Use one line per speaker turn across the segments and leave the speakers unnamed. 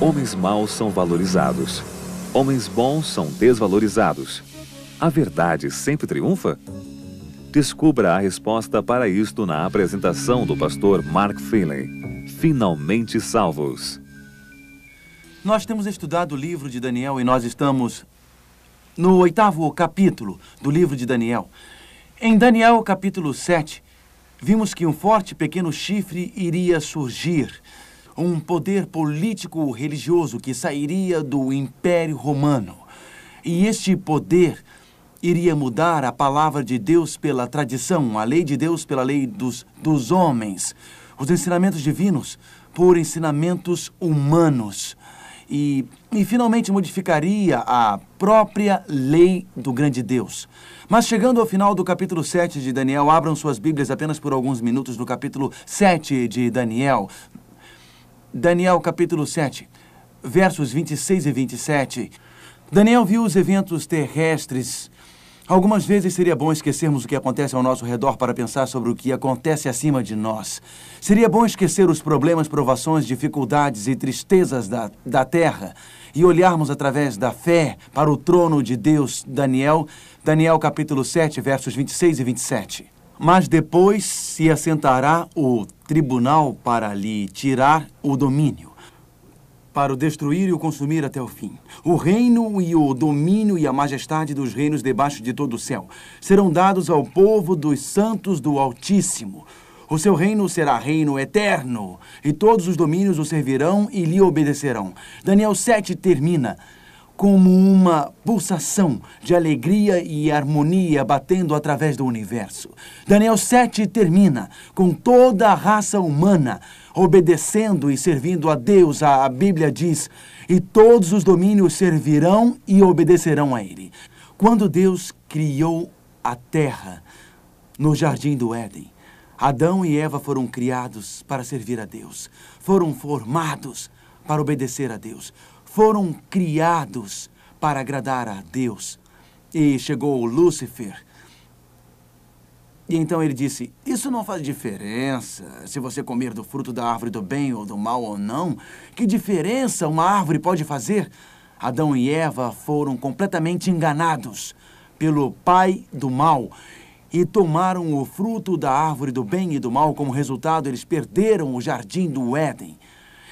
Homens maus são valorizados. Homens bons são desvalorizados. A verdade sempre triunfa? Descubra a resposta para isto na apresentação do pastor Mark Finley. Finalmente salvos.
Nós temos estudado o livro de Daniel e nós estamos no oitavo capítulo do livro de Daniel. Em Daniel, capítulo 7, vimos que um forte pequeno chifre iria surgir um poder político-religioso que sairia do Império Romano. E este poder iria mudar a palavra de Deus pela tradição, a lei de Deus pela lei dos, dos homens, os ensinamentos divinos por ensinamentos humanos. E, e finalmente modificaria a própria lei do grande Deus. Mas chegando ao final do capítulo 7 de Daniel, abram suas Bíblias apenas por alguns minutos no capítulo 7 de Daniel. Daniel capítulo 7, versos 26 e 27. Daniel viu os eventos terrestres. Algumas vezes seria bom esquecermos o que acontece ao nosso redor para pensar sobre o que acontece acima de nós. Seria bom esquecer os problemas, provações, dificuldades e tristezas da, da terra e olharmos através da fé para o trono de Deus. Daniel, Daniel capítulo 7, versos 26 e 27. Mas depois se assentará o tribunal para lhe tirar o domínio, para o destruir e o consumir até o fim. O reino e o domínio e a majestade dos reinos debaixo de todo o céu serão dados ao povo dos santos do Altíssimo. O seu reino será reino eterno, e todos os domínios o servirão e lhe obedecerão. Daniel 7 termina como uma pulsação de alegria e harmonia batendo através do universo. Daniel 7 termina com toda a raça humana obedecendo e servindo a Deus. A Bíblia diz: e todos os domínios servirão e obedecerão a Ele. Quando Deus criou a terra no jardim do Éden, Adão e Eva foram criados para servir a Deus, foram formados para obedecer a Deus foram criados para agradar a Deus. E chegou Lúcifer. E então ele disse: Isso não faz diferença se você comer do fruto da árvore do bem ou do mal ou não. Que diferença uma árvore pode fazer? Adão e Eva foram completamente enganados pelo pai do mal e tomaram o fruto da árvore do bem e do mal. Como resultado, eles perderam o jardim do Éden.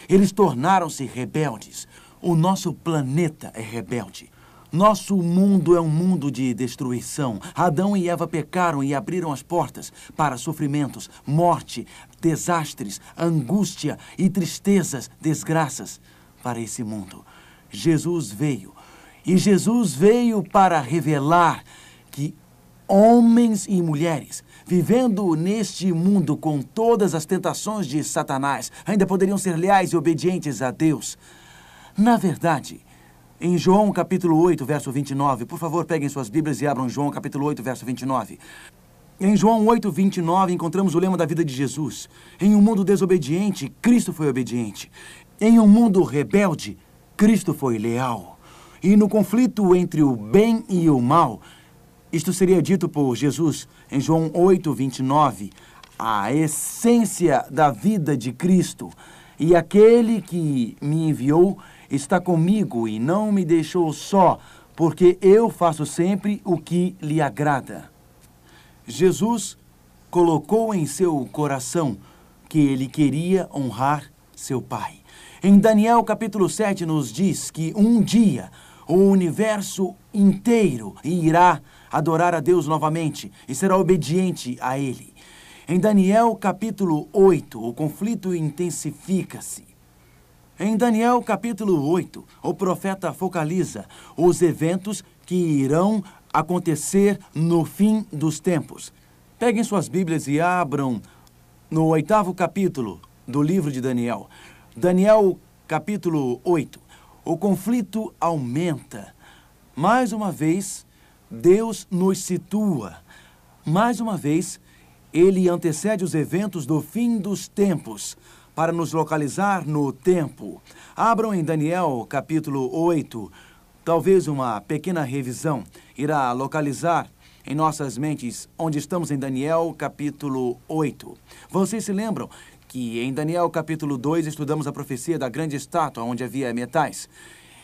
Eles tornaram-se rebeldes. O nosso planeta é rebelde. Nosso mundo é um mundo de destruição. Adão e Eva pecaram e abriram as portas para sofrimentos, morte, desastres, angústia e tristezas, desgraças para esse mundo. Jesus veio. E Jesus veio para revelar que homens e mulheres vivendo neste mundo com todas as tentações de Satanás ainda poderiam ser leais e obedientes a Deus. Na verdade, em João capítulo 8, verso 29, por favor, peguem suas Bíblias e abram João capítulo 8, verso 29. Em João 8, 29, encontramos o lema da vida de Jesus. Em um mundo desobediente, Cristo foi obediente. Em um mundo rebelde, Cristo foi leal. E no conflito entre o bem e o mal, isto seria dito por Jesus em João 8, 29, a essência da vida de Cristo. E aquele que me enviou está comigo e não me deixou só, porque eu faço sempre o que lhe agrada. Jesus colocou em seu coração que ele queria honrar seu Pai. Em Daniel capítulo 7 nos diz que um dia o universo inteiro irá adorar a Deus novamente e será obediente a ele. Em Daniel capítulo 8, o conflito intensifica-se. Em Daniel capítulo 8, o profeta focaliza os eventos que irão acontecer no fim dos tempos. Peguem suas Bíblias e abram no oitavo capítulo do livro de Daniel. Daniel capítulo 8. O conflito aumenta. Mais uma vez, Deus nos situa. Mais uma vez, ele antecede os eventos do fim dos tempos para nos localizar no tempo. Abram em Daniel, capítulo 8. Talvez uma pequena revisão irá localizar em nossas mentes onde estamos em Daniel, capítulo 8. Vocês se lembram que em Daniel, capítulo 2, estudamos a profecia da grande estátua onde havia metais.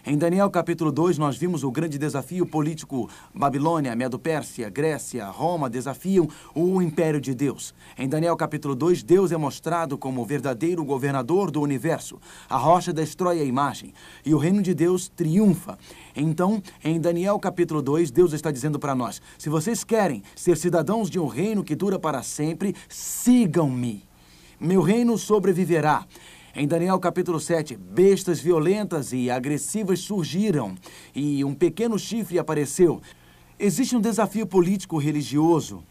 Em Daniel capítulo 2, nós vimos o grande desafio político. Babilônia, Medo-Pérsia, Grécia, Roma desafiam o império de Deus. Em Daniel capítulo 2, Deus é mostrado como o verdadeiro governador do universo. A rocha destrói a imagem e o reino de Deus triunfa. Então, em Daniel capítulo 2, Deus está dizendo para nós: se vocês querem ser cidadãos de um reino que dura para sempre, sigam-me. Meu reino sobreviverá. Em Daniel capítulo 7, bestas violentas e agressivas surgiram e um pequeno chifre apareceu. Existe um desafio político-religioso.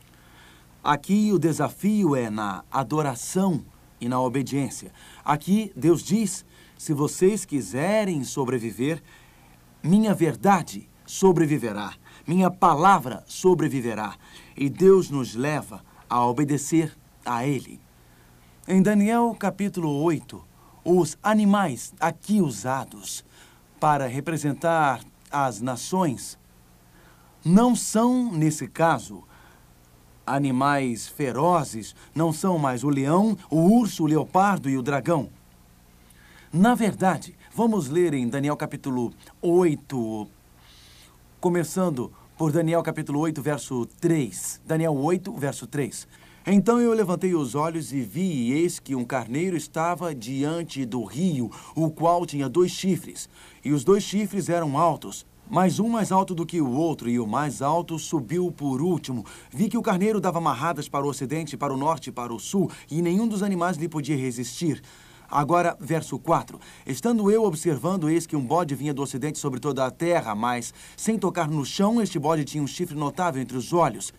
Aqui o desafio é na adoração e na obediência. Aqui Deus diz: se vocês quiserem sobreviver, minha verdade sobreviverá, minha palavra sobreviverá. E Deus nos leva a obedecer a Ele. Em Daniel capítulo 8, os animais aqui usados para representar as nações não são, nesse caso, animais ferozes, não são mais o leão, o urso, o leopardo e o dragão. Na verdade, vamos ler em Daniel capítulo 8, começando por Daniel capítulo 8, verso 3. Daniel 8, verso 3. Então eu levantei os olhos e vi, e eis que um carneiro estava diante do rio, o qual tinha dois chifres. E os dois chifres eram altos, mas um mais alto do que o outro, e o mais alto subiu por último. Vi que o carneiro dava amarradas para o ocidente, para o norte e para o sul, e nenhum dos animais lhe podia resistir. Agora, verso 4. Estando eu observando, eis que um bode vinha do ocidente sobre toda a terra, mas, sem tocar no chão, este bode tinha um chifre notável entre os olhos.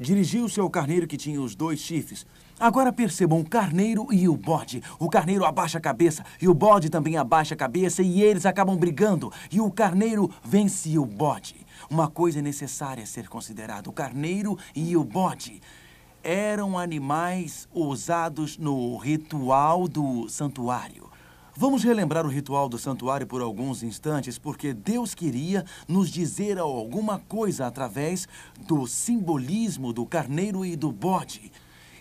Dirigiu-se ao carneiro que tinha os dois chifres. Agora percebam o carneiro e o bode. O carneiro abaixa a cabeça e o bode também abaixa a cabeça e eles acabam brigando. E o carneiro vence o bode. Uma coisa necessária a ser considerada: o carneiro e o bode eram animais usados no ritual do santuário. Vamos relembrar o ritual do santuário por alguns instantes, porque Deus queria nos dizer alguma coisa através do simbolismo do carneiro e do bode.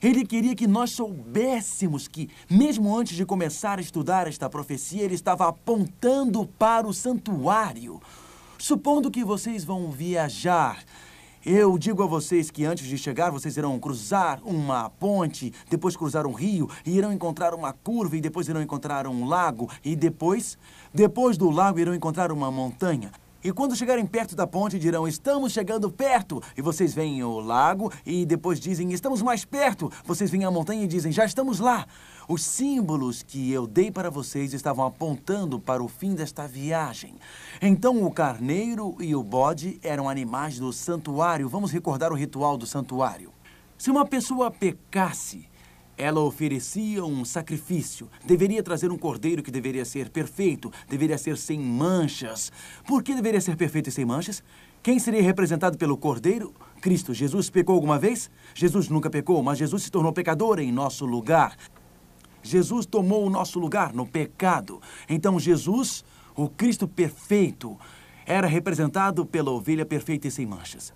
Ele queria que nós soubéssemos que, mesmo antes de começar a estudar esta profecia, ele estava apontando para o santuário. Supondo que vocês vão viajar eu digo a vocês que antes de chegar, vocês irão cruzar uma ponte, depois cruzar um rio, e irão encontrar uma curva, e depois irão encontrar um lago, e depois, depois do lago, irão encontrar uma montanha. E quando chegarem perto da ponte, dirão: Estamos chegando perto. E vocês veem o lago e depois dizem: Estamos mais perto. Vocês veem a montanha e dizem: Já estamos lá. Os símbolos que eu dei para vocês estavam apontando para o fim desta viagem. Então o carneiro e o bode eram animais do santuário. Vamos recordar o ritual do santuário. Se uma pessoa pecasse, ela oferecia um sacrifício. Deveria trazer um cordeiro que deveria ser perfeito, deveria ser sem manchas. Por que deveria ser perfeito e sem manchas? Quem seria representado pelo cordeiro? Cristo. Jesus pecou alguma vez? Jesus nunca pecou, mas Jesus se tornou pecador em nosso lugar. Jesus tomou o nosso lugar no pecado. Então, Jesus, o Cristo perfeito, era representado pela ovelha perfeita e sem manchas.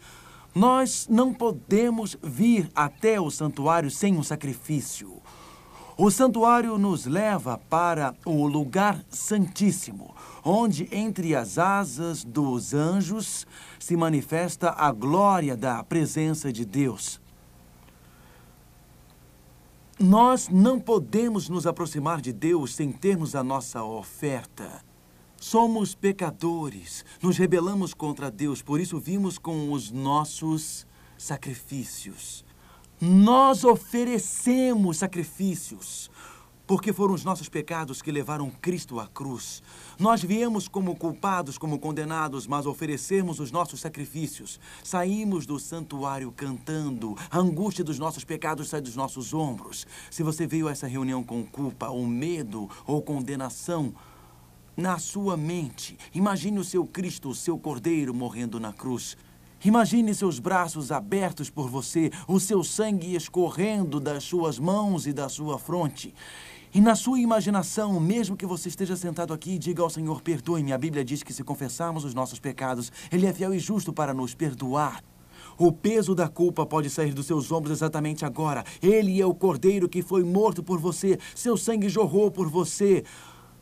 Nós não podemos vir até o santuário sem um sacrifício. O santuário nos leva para o lugar santíssimo, onde entre as asas dos anjos se manifesta a glória da presença de Deus. Nós não podemos nos aproximar de Deus sem termos a nossa oferta. Somos pecadores, nos rebelamos contra Deus, por isso vimos com os nossos sacrifícios. Nós oferecemos sacrifícios, porque foram os nossos pecados que levaram Cristo à cruz. Nós viemos como culpados, como condenados, mas oferecemos os nossos sacrifícios. Saímos do santuário cantando. A angústia dos nossos pecados sai dos nossos ombros. Se você veio a essa reunião com culpa, ou medo, ou condenação, na sua mente, imagine o seu Cristo, o seu Cordeiro, morrendo na cruz. Imagine seus braços abertos por você, o seu sangue escorrendo das suas mãos e da sua fronte. E na sua imaginação, mesmo que você esteja sentado aqui, diga ao Senhor: perdoe-me. A Bíblia diz que se confessarmos os nossos pecados, Ele é fiel e justo para nos perdoar. O peso da culpa pode sair dos seus ombros exatamente agora. Ele é o cordeiro que foi morto por você, seu sangue jorrou por você.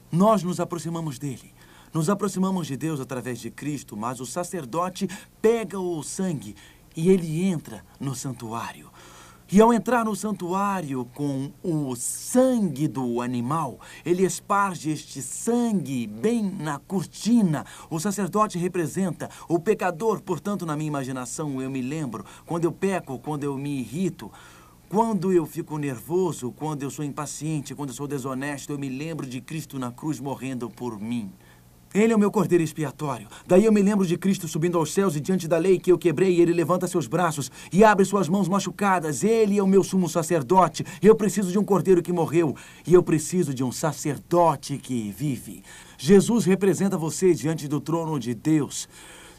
Nós nos aproximamos dele. Nos aproximamos de Deus através de Cristo, mas o sacerdote pega o sangue e ele entra no santuário. E ao entrar no santuário com o sangue do animal, ele esparge este sangue bem na cortina. O sacerdote representa o pecador, portanto, na minha imaginação, eu me lembro, quando eu peco, quando eu me irrito, quando eu fico nervoso, quando eu sou impaciente, quando eu sou desonesto, eu me lembro de Cristo na cruz morrendo por mim. Ele é o meu cordeiro expiatório. Daí eu me lembro de Cristo subindo aos céus e diante da lei que eu quebrei, ele levanta seus braços e abre suas mãos machucadas. Ele é o meu sumo sacerdote. Eu preciso de um cordeiro que morreu e eu preciso de um sacerdote que vive. Jesus representa você diante do trono de Deus.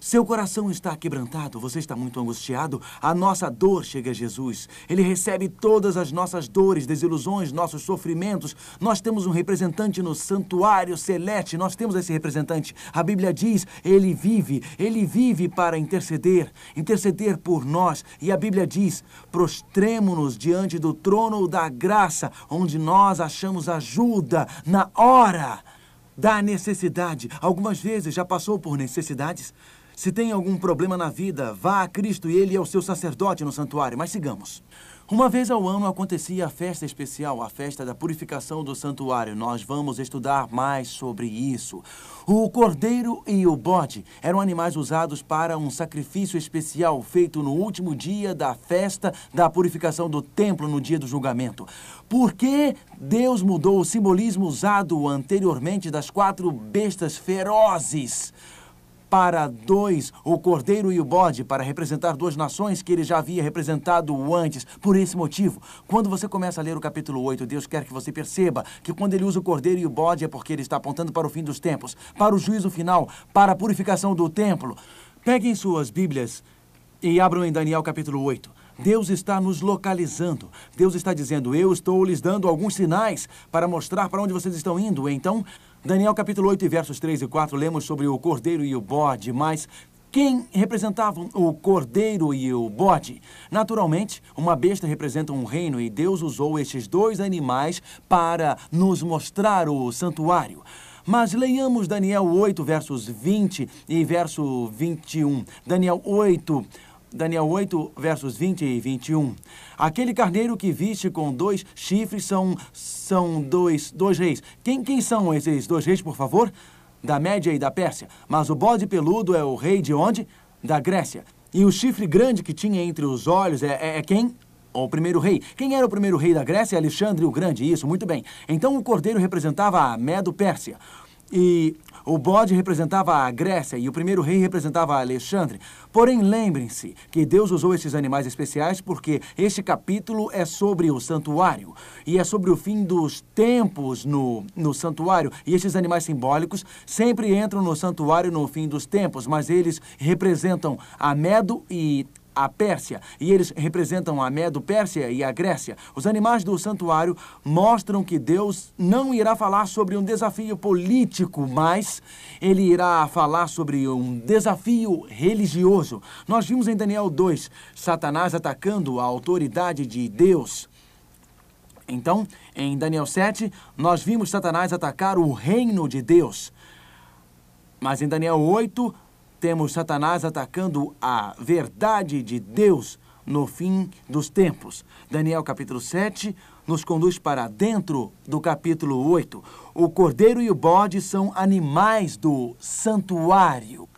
Seu coração está quebrantado, você está muito angustiado. A nossa dor chega a Jesus. Ele recebe todas as nossas dores, desilusões, nossos sofrimentos. Nós temos um representante no santuário celeste, nós temos esse representante. A Bíblia diz: ele vive, ele vive para interceder, interceder por nós. E a Bíblia diz: prostremo-nos diante do trono da graça, onde nós achamos ajuda na hora da necessidade. Algumas vezes já passou por necessidades. Se tem algum problema na vida, vá a Cristo e Ele é o seu sacerdote no santuário. Mas sigamos. Uma vez ao ano acontecia a festa especial, a festa da purificação do santuário. Nós vamos estudar mais sobre isso. O cordeiro e o bode eram animais usados para um sacrifício especial feito no último dia da festa da purificação do templo no dia do julgamento. Por que Deus mudou o simbolismo usado anteriormente das quatro bestas ferozes? Para dois, o cordeiro e o bode, para representar duas nações que ele já havia representado antes. Por esse motivo, quando você começa a ler o capítulo 8, Deus quer que você perceba que quando ele usa o cordeiro e o bode é porque ele está apontando para o fim dos tempos, para o juízo final, para a purificação do templo. Peguem suas Bíblias e abram em Daniel capítulo 8. Deus está nos localizando. Deus está dizendo: Eu estou lhes dando alguns sinais para mostrar para onde vocês estão indo. Então, Daniel capítulo 8, versos 3 e 4, lemos sobre o cordeiro e o bode, mas quem representavam o cordeiro e o bode? Naturalmente, uma besta representa um reino e Deus usou estes dois animais para nos mostrar o santuário. Mas leiamos Daniel 8, versos 20 e verso 21. Daniel 8, Daniel 8, versos 20 e 21. Aquele carneiro que viste com dois chifres são, são dois, dois reis. Quem, quem são esses dois reis, por favor? Da Média e da Pérsia. Mas o bode peludo é o rei de onde? Da Grécia. E o chifre grande que tinha entre os olhos é, é, é quem? O primeiro rei. Quem era o primeiro rei da Grécia? Alexandre o Grande. Isso, muito bem. Então o cordeiro representava a Medo-Pérsia. E o bode representava a Grécia e o primeiro rei representava Alexandre. Porém, lembrem-se que Deus usou esses animais especiais porque este capítulo é sobre o santuário e é sobre o fim dos tempos no, no santuário. E esses animais simbólicos sempre entram no santuário no fim dos tempos, mas eles representam a Medo e a Pérsia, e eles representam a Medo-Pérsia e a Grécia. Os animais do santuário mostram que Deus não irá falar sobre um desafio político, mas ele irá falar sobre um desafio religioso. Nós vimos em Daniel 2 Satanás atacando a autoridade de Deus. Então, em Daniel 7, nós vimos Satanás atacar o reino de Deus. Mas em Daniel 8, temos Satanás atacando a verdade de Deus no fim dos tempos. Daniel capítulo 7 nos conduz para dentro do capítulo 8. O cordeiro e o bode são animais do santuário.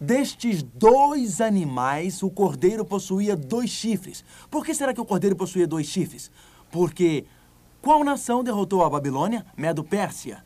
Destes dois animais, o cordeiro possuía dois chifres. Por que será que o cordeiro possuía dois chifres? Porque qual nação derrotou a Babilônia? Medo-Pérsia.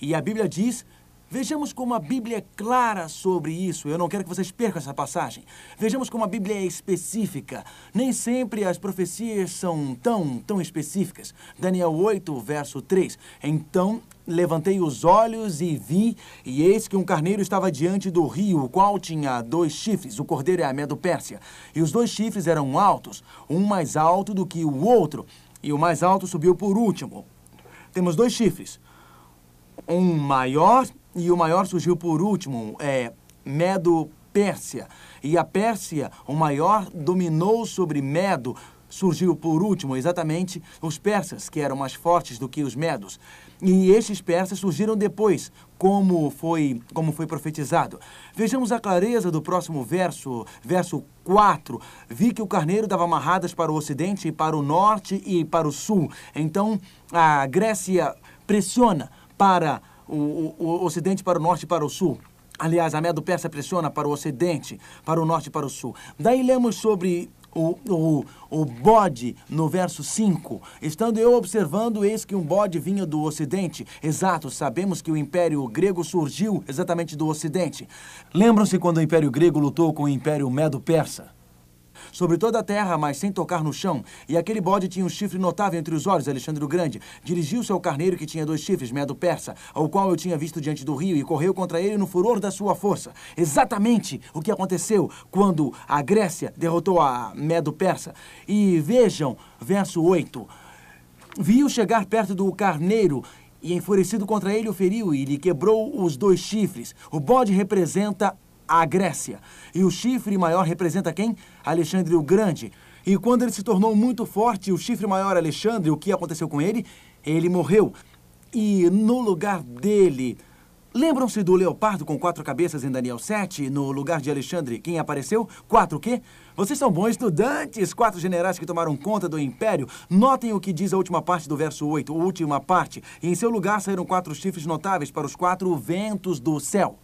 E a Bíblia diz Vejamos como a Bíblia é clara sobre isso. Eu não quero que vocês percam essa passagem. Vejamos como a Bíblia é específica. Nem sempre as profecias são tão, tão específicas. Daniel 8, verso 3. Então levantei os olhos e vi, e eis que um carneiro estava diante do rio, o qual tinha dois chifres. O cordeiro é a Medo-Pérsia. E os dois chifres eram altos, um mais alto do que o outro, e o mais alto subiu por último. Temos dois chifres. Um maior e o maior surgiu por último, é Medo Pérsia. E a Pérsia, o maior, dominou sobre Medo, surgiu por último exatamente os persas, que eram mais fortes do que os medos. E estes persas surgiram depois, como foi, como foi profetizado. Vejamos a clareza do próximo verso, verso 4. Vi que o carneiro dava amarradas para o ocidente, para o norte e para o sul. Então, a Grécia pressiona para o, o, o ocidente para o norte e para o sul. Aliás, a Medo Persa pressiona para o ocidente, para o norte e para o sul. Daí lemos sobre o, o, o bode no verso 5. Estando eu observando, eis que um bode vinha do ocidente. Exato, sabemos que o Império Grego surgiu exatamente do ocidente. Lembram-se quando o Império Grego lutou com o Império Medo-Persa? Sobre toda a terra, mas sem tocar no chão. E aquele bode tinha um chifre notável entre os olhos, Alexandre o Grande. Dirigiu-se ao carneiro que tinha dois chifres, medo persa, ao qual eu tinha visto diante do rio, e correu contra ele no furor da sua força. Exatamente o que aconteceu quando a Grécia derrotou a medo persa. E vejam, verso 8. Viu chegar perto do carneiro e, enfurecido contra ele, o feriu e lhe quebrou os dois chifres. O bode representa a Grécia. E o chifre maior representa quem? Alexandre o Grande. E quando ele se tornou muito forte, o chifre maior Alexandre, o que aconteceu com ele? Ele morreu. E no lugar dele. Lembram-se do leopardo com quatro cabeças em Daniel 7? No lugar de Alexandre, quem apareceu? Quatro o quê? Vocês são bons estudantes, quatro generais que tomaram conta do império. Notem o que diz a última parte do verso 8, a última parte. Em seu lugar saíram quatro chifres notáveis para os quatro ventos do céu.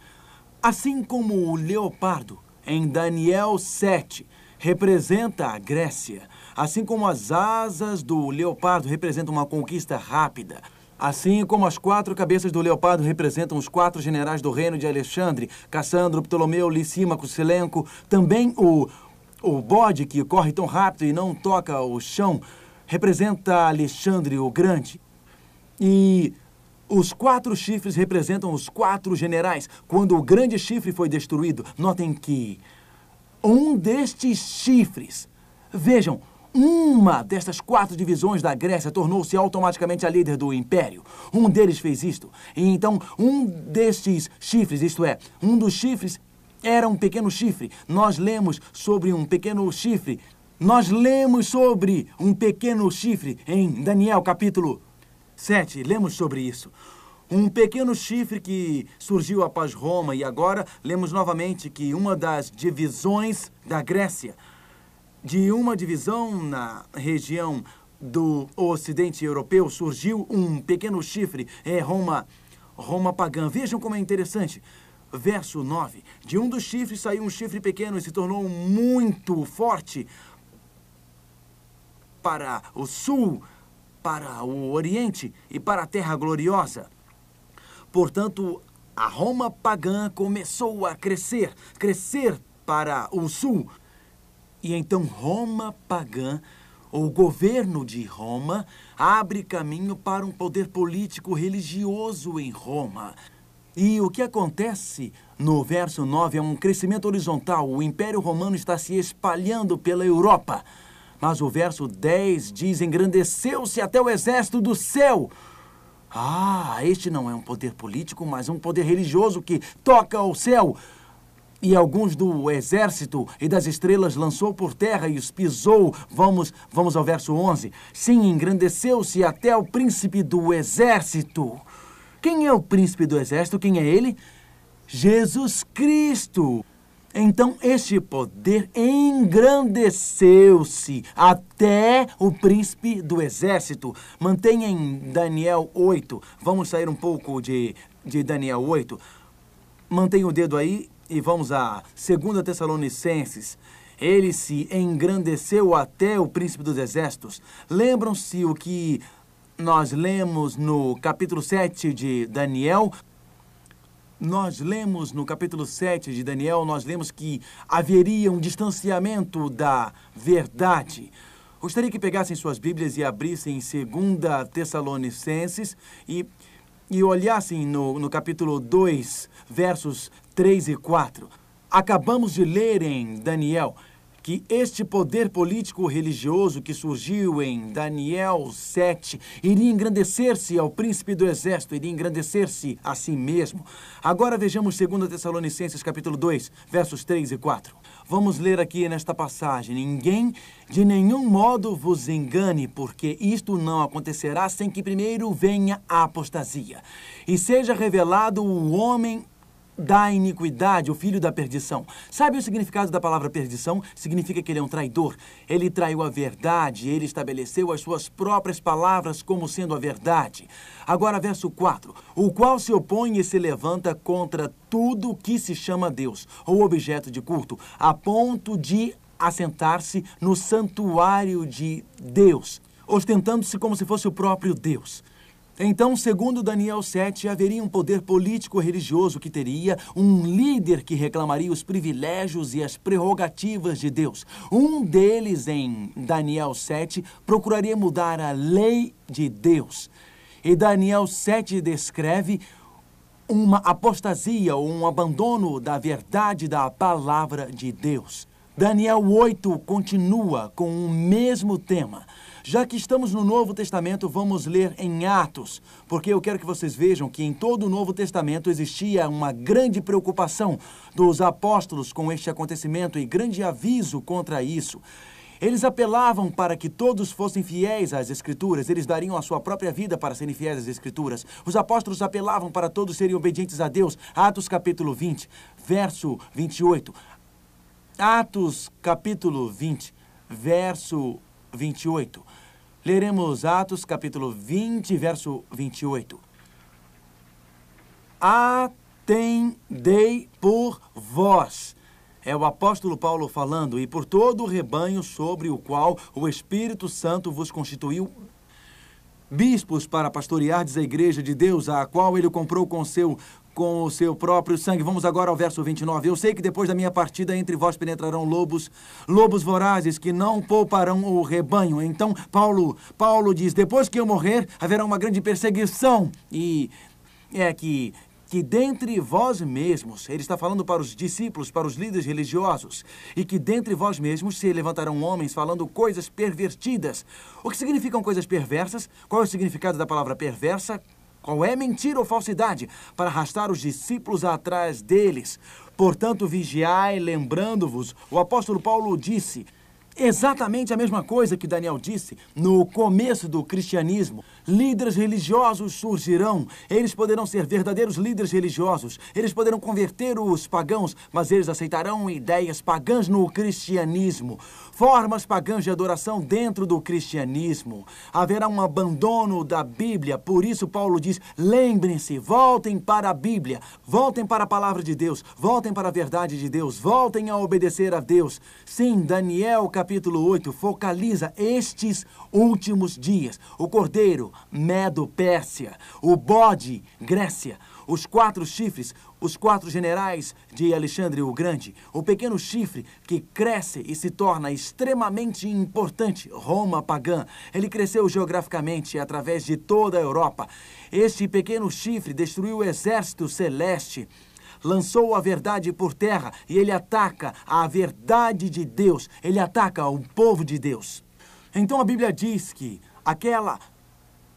Assim como o leopardo, em Daniel 7, representa a Grécia, assim como as asas do leopardo representam uma conquista rápida, assim como as quatro cabeças do leopardo representam os quatro generais do reino de Alexandre, Cassandro, Ptolomeu, Licímaco, Selenco, também o, o bode que corre tão rápido e não toca o chão representa Alexandre o Grande. E os quatro chifres representam os quatro generais. Quando o grande chifre foi destruído, notem que um destes chifres, vejam, uma destas quatro divisões da Grécia tornou-se automaticamente a líder do império. Um deles fez isto. E então, um destes chifres, isto é, um dos chifres era um pequeno chifre. Nós lemos sobre um pequeno chifre. Nós lemos sobre um pequeno chifre em Daniel capítulo 7. Lemos sobre isso. Um pequeno chifre que surgiu após Roma e agora lemos novamente que uma das divisões da Grécia, de uma divisão na região do ocidente europeu, surgiu um pequeno chifre, é Roma, Roma pagã. Vejam como é interessante. Verso 9. De um dos chifres saiu um chifre pequeno e se tornou muito forte para o sul para o Oriente e para a Terra Gloriosa. Portanto, a Roma pagã começou a crescer, crescer para o sul. E então Roma pagã, o governo de Roma, abre caminho para um poder político religioso em Roma. E o que acontece no verso 9 é um crescimento horizontal. O Império Romano está se espalhando pela Europa. Mas o verso 10 diz: engrandeceu-se até o exército do céu. Ah, este não é um poder político, mas um poder religioso que toca o céu. E alguns do exército e das estrelas lançou por terra e os pisou. Vamos, vamos ao verso 11. Sim, engrandeceu-se até o príncipe do exército. Quem é o príncipe do exército? Quem é ele? Jesus Cristo. Então este poder engrandeceu-se até o príncipe do exército. Mantenha em Daniel 8. Vamos sair um pouco de, de Daniel 8. Mantenha o dedo aí e vamos a 2 Tessalonicenses. Ele se engrandeceu até o príncipe dos exércitos. Lembram-se o que nós lemos no capítulo 7 de Daniel? Nós lemos no capítulo 7 de Daniel, nós lemos que haveria um distanciamento da verdade. Gostaria que pegassem suas Bíblias e abrissem em 2 Tessalonicenses e, e olhassem no, no capítulo 2, versos 3 e 4. Acabamos de ler em Daniel que este poder político religioso que surgiu em Daniel 7 iria engrandecer-se ao príncipe do exército, iria engrandecer-se a si mesmo. Agora vejamos 2 Tessalonicenses capítulo 2, versos 3 e 4. Vamos ler aqui nesta passagem: Ninguém de nenhum modo vos engane, porque isto não acontecerá sem que primeiro venha a apostasia e seja revelado o homem da iniquidade, o filho da perdição. Sabe o significado da palavra perdição? Significa que ele é um traidor. Ele traiu a verdade, ele estabeleceu as suas próprias palavras como sendo a verdade. Agora, verso 4: O qual se opõe e se levanta contra tudo que se chama Deus, ou objeto de culto, a ponto de assentar-se no santuário de Deus, ostentando-se como se fosse o próprio Deus. Então, segundo Daniel 7, haveria um poder político-religioso que teria um líder que reclamaria os privilégios e as prerrogativas de Deus. Um deles, em Daniel 7, procuraria mudar a lei de Deus. E Daniel 7 descreve uma apostasia ou um abandono da verdade da palavra de Deus. Daniel 8 continua com o mesmo tema. Já que estamos no Novo Testamento, vamos ler em Atos, porque eu quero que vocês vejam que em todo o Novo Testamento existia uma grande preocupação dos apóstolos com este acontecimento e grande aviso contra isso. Eles apelavam para que todos fossem fiéis às Escrituras, eles dariam a sua própria vida para serem fiéis às Escrituras. Os apóstolos apelavam para todos serem obedientes a Deus. Atos capítulo 20, verso 28. Atos capítulo 20, verso 28. Leremos Atos capítulo 20, verso 28. Atendei por vós. É o apóstolo Paulo falando, e por todo o rebanho sobre o qual o Espírito Santo vos constituiu bispos para pastoreardes a igreja de Deus, a qual ele comprou com seu com o seu próprio sangue. Vamos agora ao verso 29. Eu sei que depois da minha partida entre vós penetrarão lobos, lobos vorazes que não pouparão o rebanho. Então, Paulo, Paulo diz: depois que eu morrer, haverá uma grande perseguição. E é que que dentre vós mesmos, ele está falando para os discípulos, para os líderes religiosos, e que dentre vós mesmos se levantarão homens falando coisas pervertidas. O que significam coisas perversas? Qual é o significado da palavra perversa? Qual é mentira ou falsidade? Para arrastar os discípulos atrás deles. Portanto, vigiai, lembrando-vos, o apóstolo Paulo disse exatamente a mesma coisa que Daniel disse no começo do cristianismo. Líderes religiosos surgirão, eles poderão ser verdadeiros líderes religiosos, eles poderão converter os pagãos, mas eles aceitarão ideias pagãs no cristianismo. Formas pagãs de adoração dentro do cristianismo. Haverá um abandono da Bíblia, por isso Paulo diz: lembrem-se, voltem para a Bíblia, voltem para a palavra de Deus, voltem para a verdade de Deus, voltem a obedecer a Deus. Sim, Daniel capítulo 8 focaliza estes últimos dias: o cordeiro, Medo, Pérsia, o bode, Grécia, os quatro chifres, os quatro generais de Alexandre o Grande, o pequeno chifre que cresce e se torna extremamente importante, Roma pagã. Ele cresceu geograficamente através de toda a Europa. Este pequeno chifre destruiu o exército celeste lançou a verdade por terra e ele ataca a verdade de Deus, ele ataca o povo de Deus. Então a Bíblia diz que aquela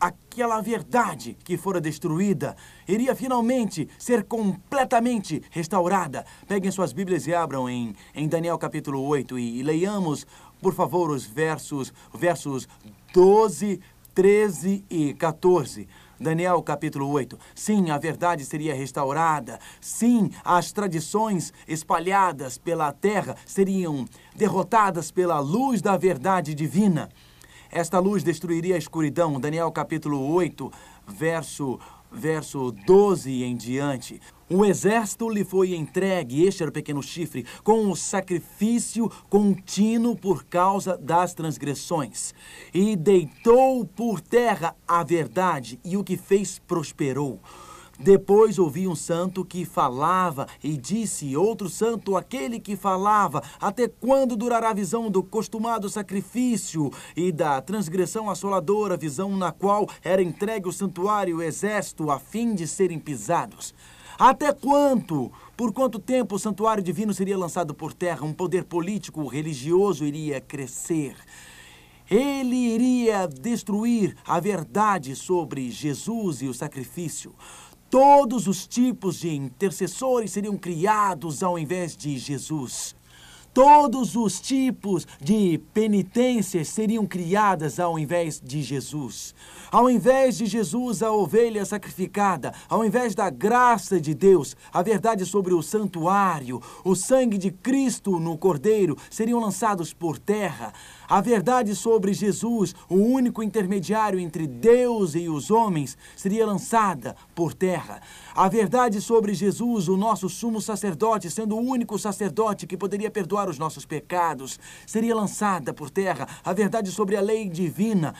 aquela verdade que fora destruída iria finalmente ser completamente restaurada. Peguem suas Bíblias e abram em, em Daniel capítulo 8 e, e leiamos, por favor, os versos, versos 12, 13 e 14. Daniel capítulo 8. Sim, a verdade seria restaurada. Sim, as tradições espalhadas pela terra seriam derrotadas pela luz da verdade divina. Esta luz destruiria a escuridão. Daniel capítulo 8, verso, verso 12 em diante. O exército lhe foi entregue, este era o pequeno chifre, com o sacrifício contínuo por causa das transgressões. E deitou por terra a verdade, e o que fez prosperou. Depois ouvi um santo que falava e disse: Outro santo, aquele que falava, até quando durará a visão do costumado sacrifício e da transgressão assoladora, visão na qual era entregue o santuário e o exército a fim de serem pisados? Até quanto? Por quanto tempo o santuário divino seria lançado por terra? Um poder político, religioso iria crescer. Ele iria destruir a verdade sobre Jesus e o sacrifício. Todos os tipos de intercessores seriam criados ao invés de Jesus. Todos os tipos de penitências seriam criadas ao invés de Jesus. Ao invés de Jesus, a ovelha sacrificada, ao invés da graça de Deus, a verdade sobre o santuário, o sangue de Cristo no cordeiro seriam lançados por terra. A verdade sobre Jesus, o único intermediário entre Deus e os homens, seria lançada por terra. A verdade sobre Jesus, o nosso sumo sacerdote, sendo o único sacerdote que poderia perdoar os nossos pecados, seria lançada por terra. A verdade sobre a lei divina,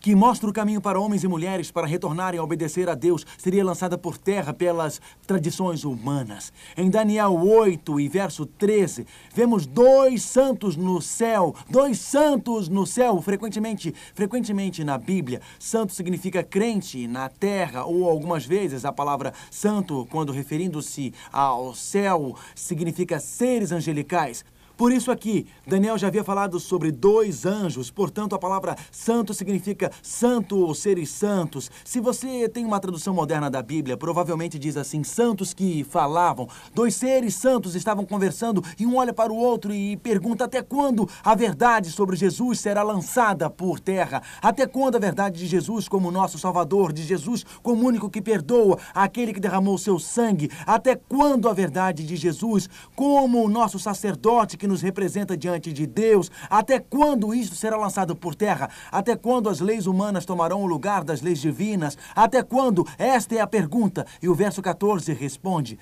que mostra o caminho para homens e mulheres para retornarem a obedecer a Deus, seria lançada por terra pelas tradições humanas. Em Daniel 8 e verso 13, vemos dois santos no céu, dois santos no céu, frequentemente, frequentemente na Bíblia. Santo significa crente na terra, ou algumas vezes a palavra santo, quando referindo-se ao céu, significa seres angelicais. Por isso aqui, Daniel já havia falado sobre dois anjos, portanto a palavra santo significa santo ou seres santos. Se você tem uma tradução moderna da Bíblia, provavelmente diz assim: santos que falavam. Dois seres santos estavam conversando e um olha para o outro e pergunta até quando a verdade sobre Jesus será lançada por terra? Até quando a verdade de Jesus como nosso Salvador, de Jesus como único que perdoa, aquele que derramou seu sangue? Até quando a verdade de Jesus como o nosso sacerdote que nos representa diante de Deus? Até quando isso será lançado por terra? Até quando as leis humanas tomarão o lugar das leis divinas? Até quando? Esta é a pergunta. E o verso 14 responde.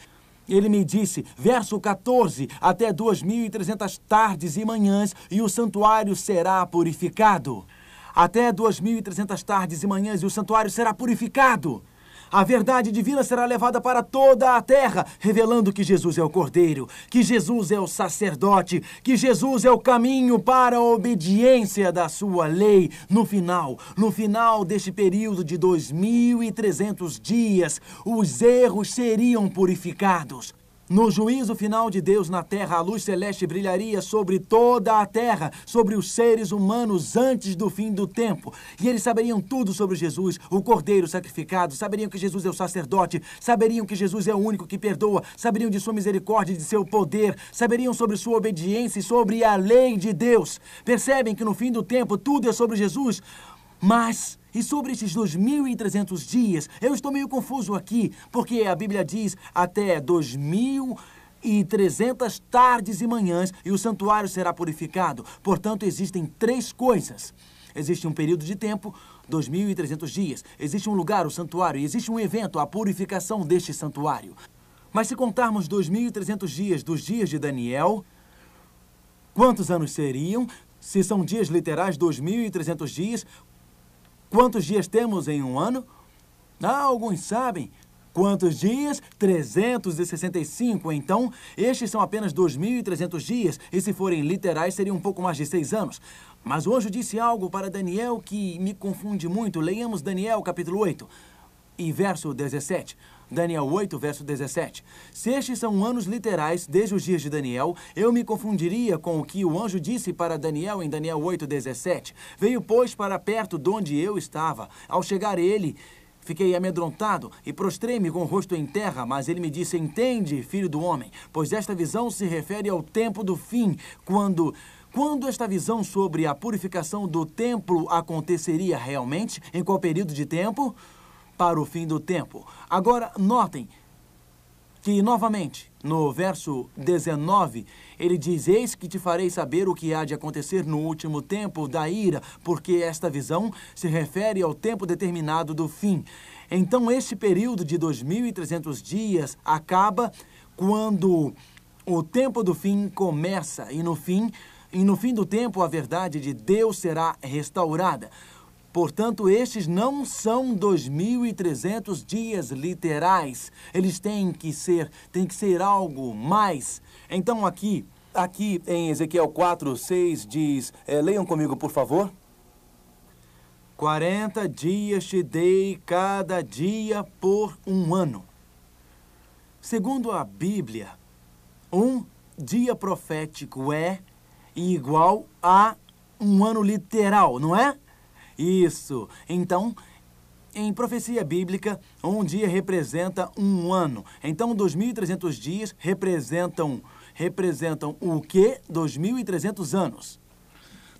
Ele me disse, verso 14, até 2.300 tardes e manhãs, e o santuário será purificado. Até 2.300 tardes e manhãs, e o santuário será purificado. A verdade divina será levada para toda a terra, revelando que Jesus é o Cordeiro, que Jesus é o sacerdote, que Jesus é o caminho para a obediência da sua lei. No final, no final deste período de 2300 dias, os erros seriam purificados. No juízo final de Deus na terra, a luz celeste brilharia sobre toda a terra, sobre os seres humanos antes do fim do tempo. E eles saberiam tudo sobre Jesus, o cordeiro sacrificado, saberiam que Jesus é o sacerdote, saberiam que Jesus é o único que perdoa, saberiam de sua misericórdia e de seu poder, saberiam sobre sua obediência e sobre a lei de Deus. Percebem que no fim do tempo tudo é sobre Jesus, mas e sobre esses 2.300 dias, eu estou meio confuso aqui, porque a Bíblia diz até 2.300 tardes e manhãs e o santuário será purificado. Portanto, existem três coisas. Existe um período de tempo, 2.300 dias. Existe um lugar, o santuário, e existe um evento, a purificação deste santuário. Mas se contarmos 2.300 dias dos dias de Daniel, quantos anos seriam? Se são dias literais, 2.300 dias, Quantos dias temos em um ano? Ah, alguns sabem. Quantos dias? 365. Então, estes são apenas 2.300 dias, e se forem literais, seriam um pouco mais de seis anos. Mas o anjo disse algo para Daniel que me confunde muito. Leiamos Daniel, capítulo 8 e verso 17. Daniel 8, verso 17. Se estes são anos literais, desde os dias de Daniel, eu me confundiria com o que o anjo disse para Daniel em Daniel 8, 17. Veio, pois, para perto de onde eu estava. Ao chegar ele, Fiquei amedrontado e prostrei-me com o rosto em terra, mas ele me disse: Entende, filho do homem, pois esta visão se refere ao tempo do fim, quando. Quando esta visão sobre a purificação do templo aconteceria realmente? Em qual período de tempo? Para o fim do tempo. Agora, notem que, novamente, no verso 19, ele diz: Eis que te farei saber o que há de acontecer no último tempo da ira, porque esta visão se refere ao tempo determinado do fim. Então, este período de 2.300 dias acaba quando o tempo do fim começa, e no fim, e no fim do tempo a verdade de Deus será restaurada. Portanto, estes não são 2.300 dias literais. Eles têm que ser, têm que ser algo mais. Então aqui, aqui em Ezequiel 4, 6 diz, é, leiam comigo, por favor. 40 dias te dei cada dia por um ano. Segundo a Bíblia, um dia profético é igual a um ano literal, não é? Isso. Então, em profecia bíblica, um dia representa um ano. Então, 2.300 dias representam representam o quê? 2.300 anos.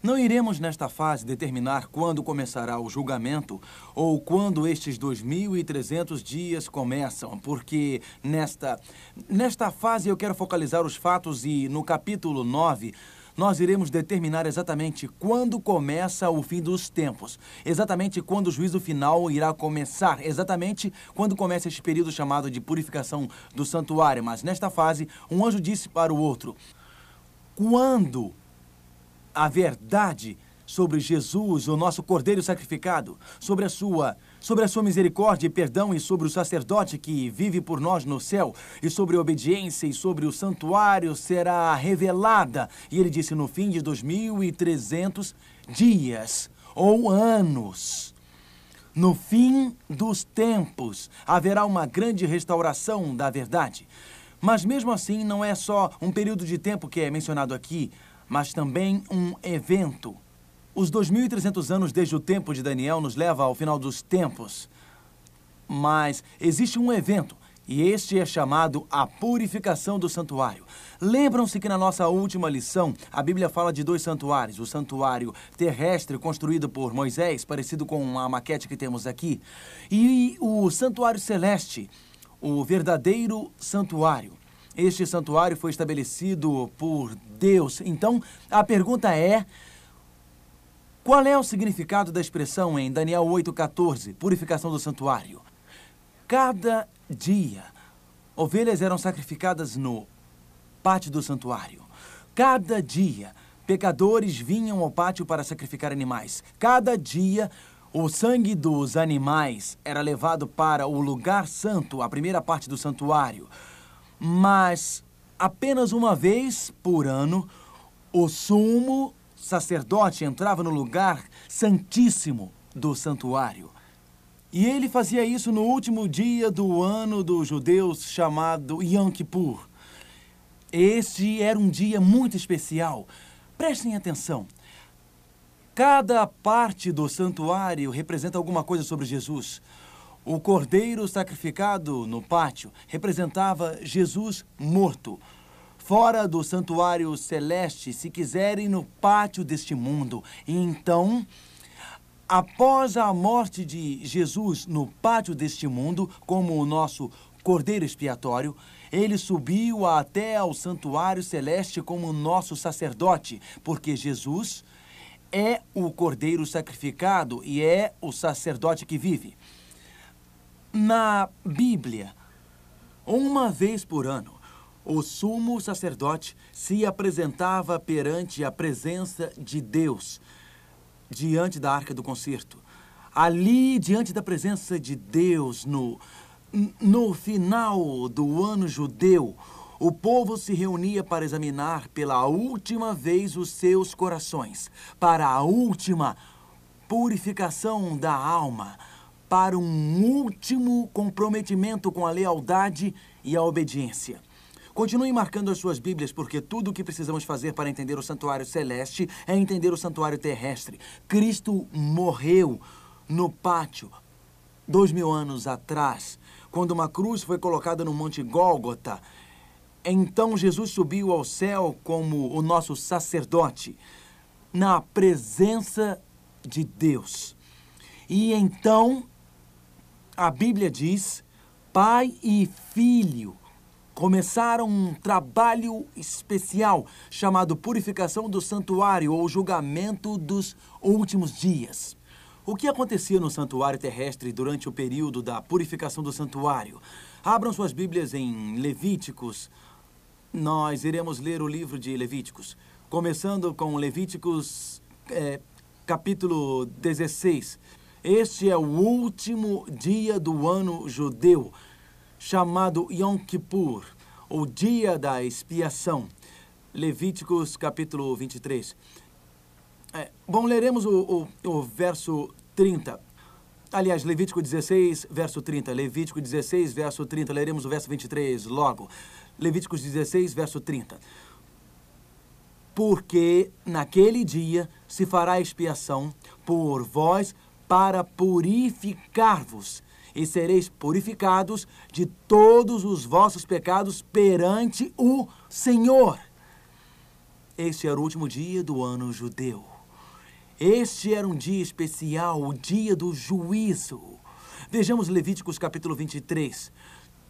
Não iremos nesta fase determinar quando começará o julgamento ou quando estes 2.300 dias começam, porque nesta, nesta fase eu quero focalizar os fatos e no capítulo 9 nós iremos determinar exatamente quando começa o fim dos tempos, exatamente quando o juízo final irá começar, exatamente quando começa este período chamado de purificação do santuário. Mas nesta fase, um anjo disse para o outro: Quando a verdade sobre Jesus, o nosso Cordeiro sacrificado, sobre a sua, sobre a sua misericórdia e perdão e sobre o sacerdote que vive por nós no céu e sobre a obediência e sobre o santuário será revelada. E ele disse no fim de 2300 dias ou anos. No fim dos tempos haverá uma grande restauração da verdade. Mas mesmo assim, não é só um período de tempo que é mencionado aqui, mas também um evento. Os 2.300 anos desde o tempo de Daniel nos leva ao final dos tempos. Mas existe um evento, e este é chamado a purificação do santuário. Lembram-se que na nossa última lição, a Bíblia fala de dois santuários: o santuário terrestre construído por Moisés, parecido com a maquete que temos aqui, e o santuário celeste, o verdadeiro santuário. Este santuário foi estabelecido por Deus. Então, a pergunta é: qual é o significado da expressão em Daniel 8,14, purificação do santuário? Cada dia, ovelhas eram sacrificadas no pátio do santuário. Cada dia, pecadores vinham ao pátio para sacrificar animais. Cada dia, o sangue dos animais era levado para o lugar santo, a primeira parte do santuário mas apenas uma vez por ano o sumo sacerdote entrava no lugar santíssimo do santuário. E ele fazia isso no último dia do ano dos judeus chamado Yom Kippur. Este era um dia muito especial. Prestem atenção. Cada parte do santuário representa alguma coisa sobre Jesus. O cordeiro sacrificado no pátio representava Jesus morto. Fora do santuário celeste, se quiserem, no pátio deste mundo. E então, após a morte de Jesus no pátio deste mundo, como o nosso cordeiro expiatório, ele subiu até ao santuário celeste como nosso sacerdote, porque Jesus é o cordeiro sacrificado e é o sacerdote que vive. Na Bíblia, uma vez por ano, o sumo sacerdote se apresentava perante a presença de Deus, diante da arca do concerto. Ali, diante da presença de Deus, no, no final do ano judeu, o povo se reunia para examinar pela última vez os seus corações, para a última purificação da alma para um último comprometimento com a lealdade e a obediência. Continue marcando as suas Bíblias, porque tudo o que precisamos fazer para entender o santuário celeste é entender o santuário terrestre. Cristo morreu no pátio dois mil anos atrás, quando uma cruz foi colocada no Monte Gólgota. Então Jesus subiu ao céu como o nosso sacerdote, na presença de Deus. E então a Bíblia diz: pai e filho começaram um trabalho especial chamado Purificação do Santuário ou Julgamento dos Últimos Dias. O que acontecia no santuário terrestre durante o período da purificação do santuário? Abram suas Bíblias em Levíticos. Nós iremos ler o livro de Levíticos, começando com Levíticos é, capítulo 16. Este é o último dia do ano judeu, chamado Yom Kippur, o dia da expiação. Levíticos capítulo 23. É, bom, leremos o, o, o verso 30. Aliás, Levítico 16, verso 30. Levítico 16, verso 30. Leremos o verso 23 logo. Levíticos 16, verso 30. Porque naquele dia se fará expiação por vós para purificar-vos, e sereis purificados de todos os vossos pecados perante o Senhor. Este era o último dia do ano judeu. Este era um dia especial, o dia do juízo. Vejamos Levíticos capítulo 23.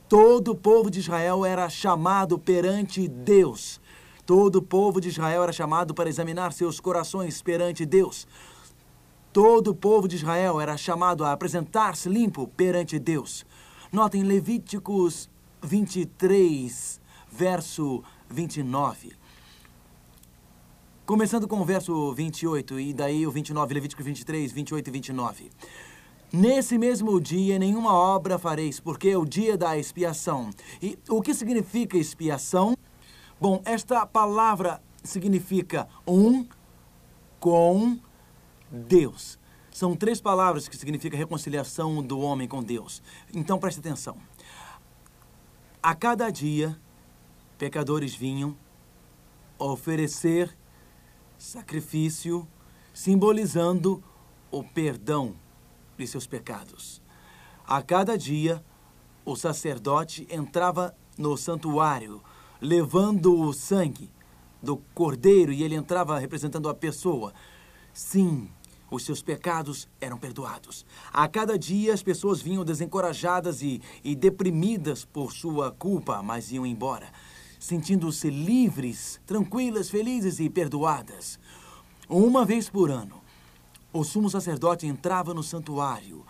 Todo o povo de Israel era chamado perante Deus. Todo o povo de Israel era chamado para examinar seus corações perante Deus. Todo o povo de Israel era chamado a apresentar-se limpo perante Deus. Notem Levíticos 23, verso 29. Começando com o verso 28 e daí o 29, Levítico 23, 28 e 29. Nesse mesmo dia nenhuma obra fareis, porque é o dia da expiação. E o que significa expiação? Bom, esta palavra significa um com Deus. São três palavras que significam reconciliação do homem com Deus. Então preste atenção. A cada dia, pecadores vinham oferecer sacrifício, simbolizando o perdão de seus pecados. A cada dia, o sacerdote entrava no santuário, levando o sangue do cordeiro e ele entrava representando a pessoa. Sim, os seus pecados eram perdoados. A cada dia as pessoas vinham desencorajadas e, e deprimidas por sua culpa, mas iam embora sentindo-se livres, tranquilas, felizes e perdoadas. Uma vez por ano, o sumo sacerdote entrava no santuário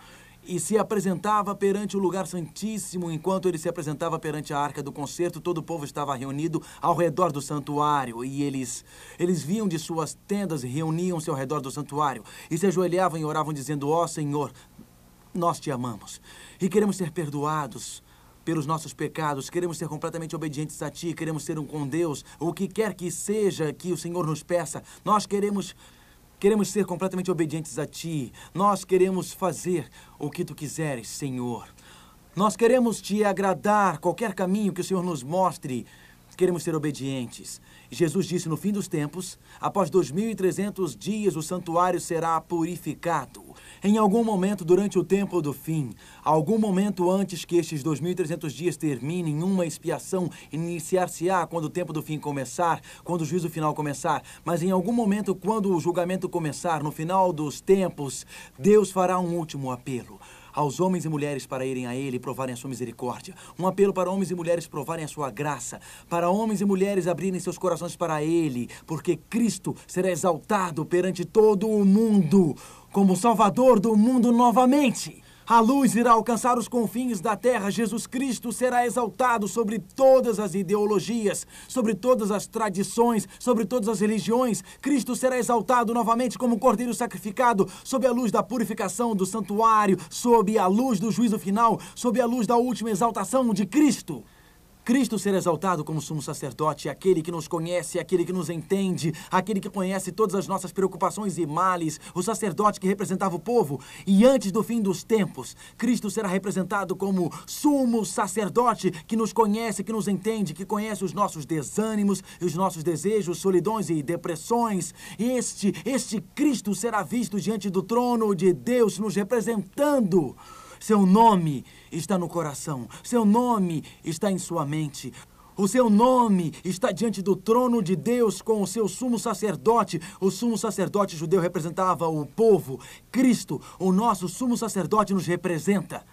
e se apresentava perante o lugar santíssimo. Enquanto ele se apresentava perante a arca do concerto, todo o povo estava reunido ao redor do santuário. E eles, eles viam de suas tendas e reuniam-se ao redor do santuário. E se ajoelhavam e oravam, dizendo: Ó oh, Senhor, nós te amamos e queremos ser perdoados pelos nossos pecados, queremos ser completamente obedientes a Ti, queremos ser um com Deus, o que quer que seja que o Senhor nos peça, nós queremos queremos ser completamente obedientes a Ti, nós queremos fazer o que Tu quiseres, Senhor. Nós queremos Te agradar, qualquer caminho que o Senhor nos mostre, queremos ser obedientes. Jesus disse no fim dos tempos, após 2.300 dias o santuário será purificado. Em algum momento durante o tempo do fim, algum momento antes que estes 2.300 dias terminem, uma expiação iniciar-se-á quando o tempo do fim começar, quando o juízo final começar. Mas em algum momento, quando o julgamento começar, no final dos tempos, Deus fará um último apelo aos homens e mulheres para irem a Ele e provarem a sua misericórdia. Um apelo para homens e mulheres provarem a sua graça. Para homens e mulheres abrirem seus corações para Ele, porque Cristo será exaltado perante todo o mundo como Salvador do mundo novamente. A luz irá alcançar os confins da terra. Jesus Cristo será exaltado sobre todas as ideologias, sobre todas as tradições, sobre todas as religiões. Cristo será exaltado novamente como cordeiro sacrificado, sob a luz da purificação do santuário, sob a luz do juízo final, sob a luz da última exaltação de Cristo. Cristo ser exaltado como sumo sacerdote, aquele que nos conhece, aquele que nos entende, aquele que conhece todas as nossas preocupações e males, o sacerdote que representava o povo. E antes do fim dos tempos, Cristo será representado como sumo sacerdote que nos conhece, que nos entende, que conhece os nossos desânimos, os nossos desejos, solidões e depressões. Este, este Cristo será visto diante do trono de Deus, nos representando. Seu nome está no coração. Seu nome está em sua mente. O seu nome está diante do trono de Deus com o seu sumo sacerdote. O sumo sacerdote judeu representava o povo. Cristo, o nosso sumo sacerdote, nos representa.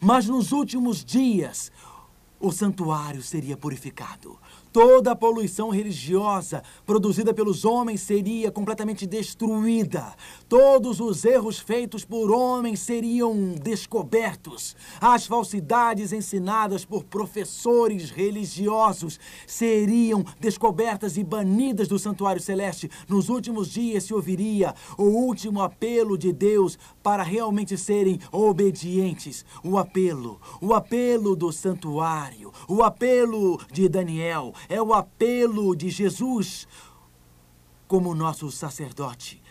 Mas nos últimos dias, o santuário seria purificado. Toda a poluição religiosa produzida pelos homens seria completamente destruída. Todos os erros feitos por homens seriam descobertos. As falsidades ensinadas por professores religiosos seriam descobertas e banidas do santuário celeste. Nos últimos dias se ouviria o último apelo de Deus para realmente serem obedientes. O apelo, o apelo do santuário, o apelo de Daniel é o apelo de Jesus como nosso sacerdote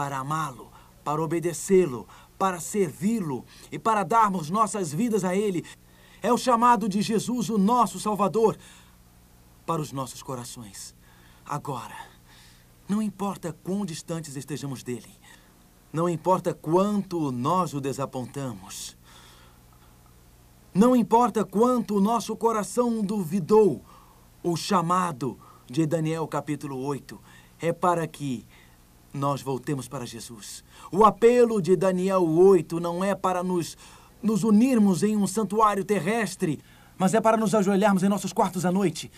para amá-lo, para obedecê-lo, para servi-lo e para darmos nossas vidas a Ele. É o chamado de Jesus, o nosso Salvador, para os nossos corações. Agora, não importa quão distantes estejamos dele, não importa quanto nós o desapontamos, não importa quanto o nosso coração duvidou o chamado de Daniel capítulo 8 é para que nós voltemos para Jesus. O apelo de Daniel 8 não é para nos, nos unirmos em um santuário terrestre, mas é para nos ajoelharmos em nossos quartos à noite,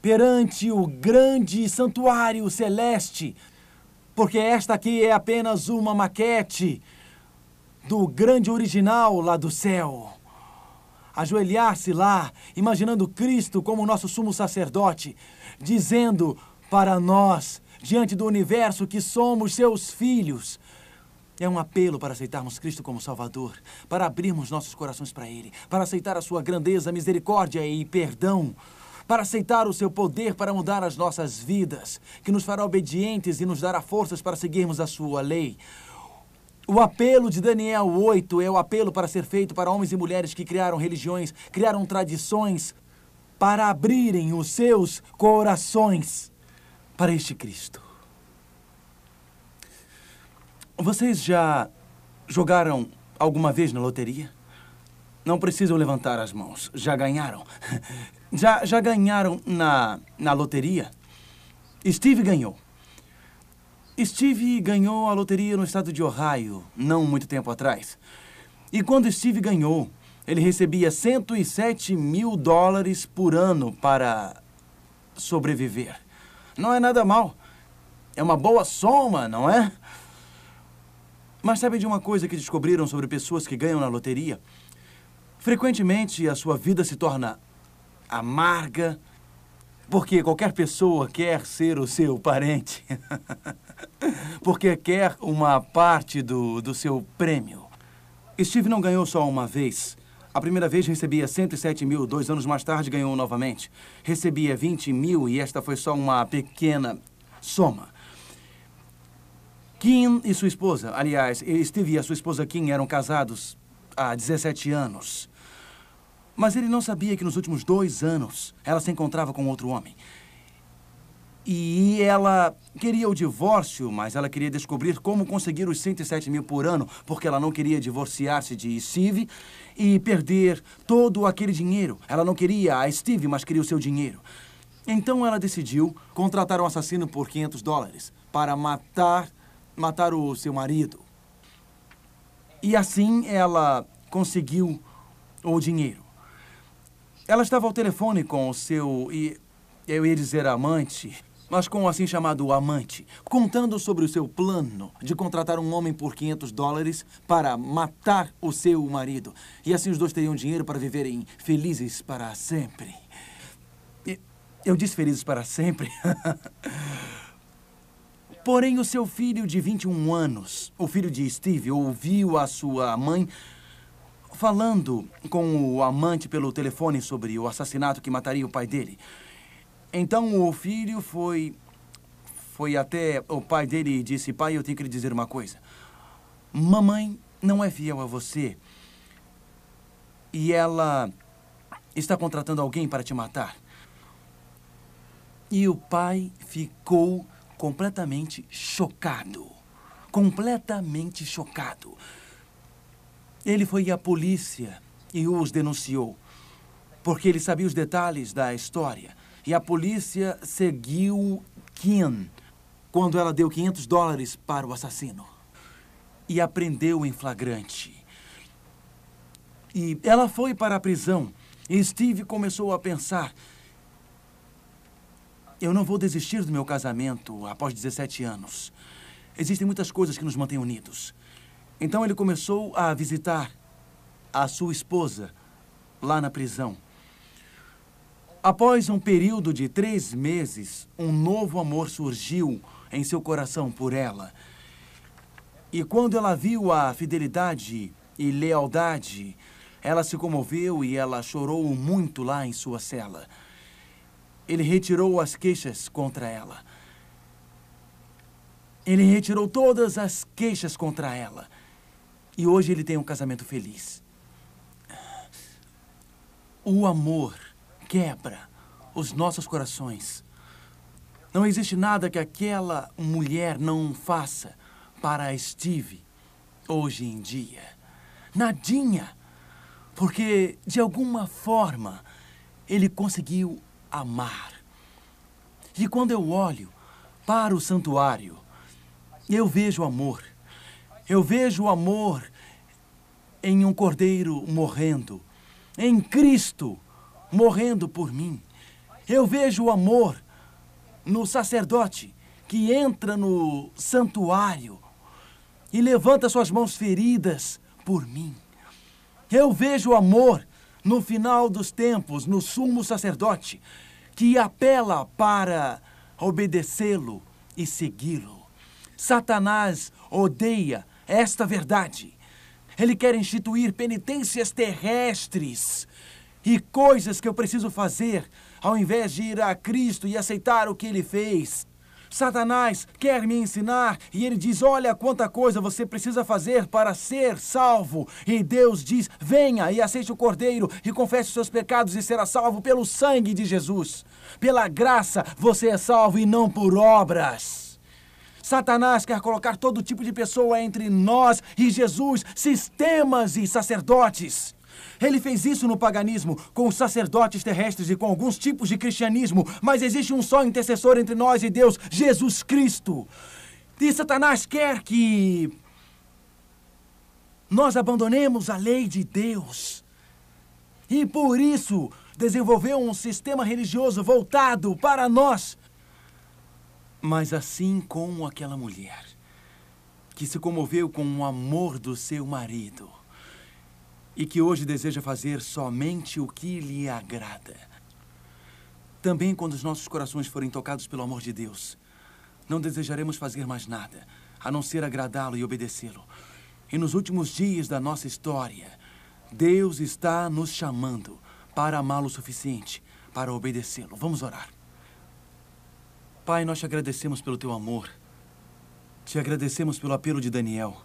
perante o grande santuário celeste, porque esta aqui é apenas uma maquete do grande original lá do céu ajoelhar-se lá, imaginando Cristo como nosso sumo sacerdote, dizendo para nós, diante do universo, que somos seus filhos. É um apelo para aceitarmos Cristo como Salvador, para abrirmos nossos corações para Ele, para aceitar a Sua grandeza, misericórdia e perdão, para aceitar o Seu poder para mudar as nossas vidas, que nos fará obedientes e nos dará forças para seguirmos a Sua lei. O apelo de Daniel 8 é o apelo para ser feito para homens e mulheres que criaram religiões, criaram tradições, para abrirem os seus corações para este Cristo. Vocês já jogaram alguma vez na loteria? Não precisam levantar as mãos. Já ganharam? Já, já ganharam na, na loteria? Steve ganhou. Steve ganhou a loteria no estado de Ohio, não muito tempo atrás. E quando Steve ganhou, ele recebia 107 mil dólares por ano para sobreviver. Não é nada mal. É uma boa soma, não é? Mas sabe de uma coisa que descobriram sobre pessoas que ganham na loteria? Frequentemente a sua vida se torna amarga, porque qualquer pessoa quer ser o seu parente. Porque quer uma parte do, do seu prêmio. Steve não ganhou só uma vez. A primeira vez recebia 107 mil, dois anos mais tarde ganhou novamente. Recebia 20 mil e esta foi só uma pequena soma. Kim e sua esposa, aliás, Steve e a sua esposa Kim eram casados há 17 anos. Mas ele não sabia que nos últimos dois anos ela se encontrava com outro homem. E ela queria o divórcio, mas ela queria descobrir como conseguir os 107 mil por ano, porque ela não queria divorciar-se de Steve e perder todo aquele dinheiro. Ela não queria a Steve, mas queria o seu dinheiro. Então ela decidiu contratar um assassino por 500 dólares para matar, matar o seu marido. E assim ela conseguiu o dinheiro. Ela estava ao telefone com o seu, e eu ia dizer amante, mas com o assim chamado amante, contando sobre o seu plano de contratar um homem por 500 dólares para matar o seu marido. E assim os dois teriam dinheiro para viverem felizes para sempre. Eu disse felizes para sempre. Porém, o seu filho de 21 anos, o filho de Steve, ouviu a sua mãe falando com o amante pelo telefone sobre o assassinato que mataria o pai dele. Então o filho foi foi até o pai dele e disse: "Pai, eu tenho que lhe dizer uma coisa. Mamãe não é fiel a você. E ela está contratando alguém para te matar." E o pai ficou completamente chocado. Completamente chocado. Ele foi à polícia e os denunciou, porque ele sabia os detalhes da história. E a polícia seguiu Kim quando ela deu 500 dólares para o assassino. E a prendeu em flagrante. E ela foi para a prisão. E Steve começou a pensar: eu não vou desistir do meu casamento após 17 anos. Existem muitas coisas que nos mantêm unidos. Então ele começou a visitar a sua esposa lá na prisão. Após um período de três meses, um novo amor surgiu em seu coração por ela. E quando ela viu a fidelidade e lealdade, ela se comoveu e ela chorou muito lá em sua cela. Ele retirou as queixas contra ela. Ele retirou todas as queixas contra ela. E hoje ele tem um casamento feliz. O amor quebra os nossos corações. Não existe nada que aquela mulher não faça para Steve hoje em dia. Nadinha. Porque, de alguma forma, ele conseguiu amar. E quando eu olho para o santuário, eu vejo amor. Eu vejo amor em um cordeiro morrendo, em Cristo morrendo por mim. Eu vejo o amor no sacerdote que entra no santuário e levanta suas mãos feridas por mim. Eu vejo o amor no final dos tempos, no sumo sacerdote, que apela para obedecê-lo e segui-lo. Satanás odeia esta verdade. Ele quer instituir penitências terrestres e coisas que eu preciso fazer, ao invés de ir a Cristo e aceitar o que ele fez. Satanás quer me ensinar e ele diz: Olha quanta coisa você precisa fazer para ser salvo. E Deus diz: Venha e aceite o cordeiro e confesse os seus pecados e será salvo pelo sangue de Jesus. Pela graça você é salvo e não por obras. Satanás quer colocar todo tipo de pessoa entre nós e Jesus, sistemas e sacerdotes. Ele fez isso no paganismo, com os sacerdotes terrestres e com alguns tipos de cristianismo, mas existe um só intercessor entre nós e Deus, Jesus Cristo. E Satanás quer que nós abandonemos a lei de Deus. E por isso desenvolveu um sistema religioso voltado para nós. Mas assim como aquela mulher que se comoveu com o amor do seu marido e que hoje deseja fazer somente o que lhe agrada. Também quando os nossos corações forem tocados pelo amor de Deus, não desejaremos fazer mais nada a não ser agradá-lo e obedecê-lo. E nos últimos dias da nossa história, Deus está nos chamando para amá-lo o suficiente para obedecê-lo. Vamos orar. Pai, nós te agradecemos pelo teu amor. Te agradecemos pelo apelo de Daniel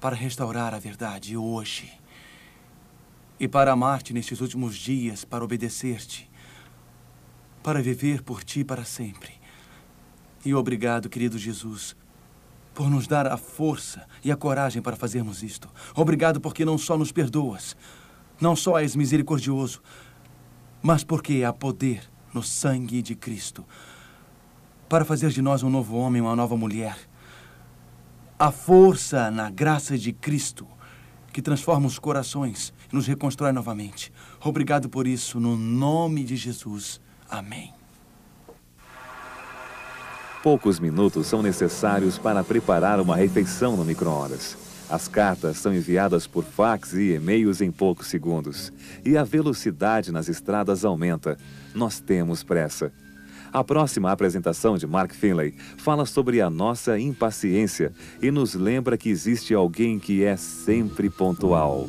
para restaurar a verdade hoje e para amar-te nestes últimos dias, para obedecer-te, para viver por ti para sempre. E obrigado, querido Jesus, por nos dar a força e a coragem para fazermos isto. Obrigado porque não só nos perdoas, não só és misericordioso, mas porque há poder no sangue de Cristo para fazer de nós um novo homem, uma nova mulher. A força na graça de Cristo que transforma os corações nos reconstrói novamente. Obrigado por isso, no nome de Jesus. Amém.
Poucos minutos são necessários para preparar uma refeição no micro-ondas. As cartas são enviadas por fax e e-mails em poucos segundos. E a velocidade nas estradas aumenta. Nós temos pressa. A próxima apresentação de Mark Finlay fala sobre a nossa impaciência e nos lembra que existe alguém que é sempre pontual.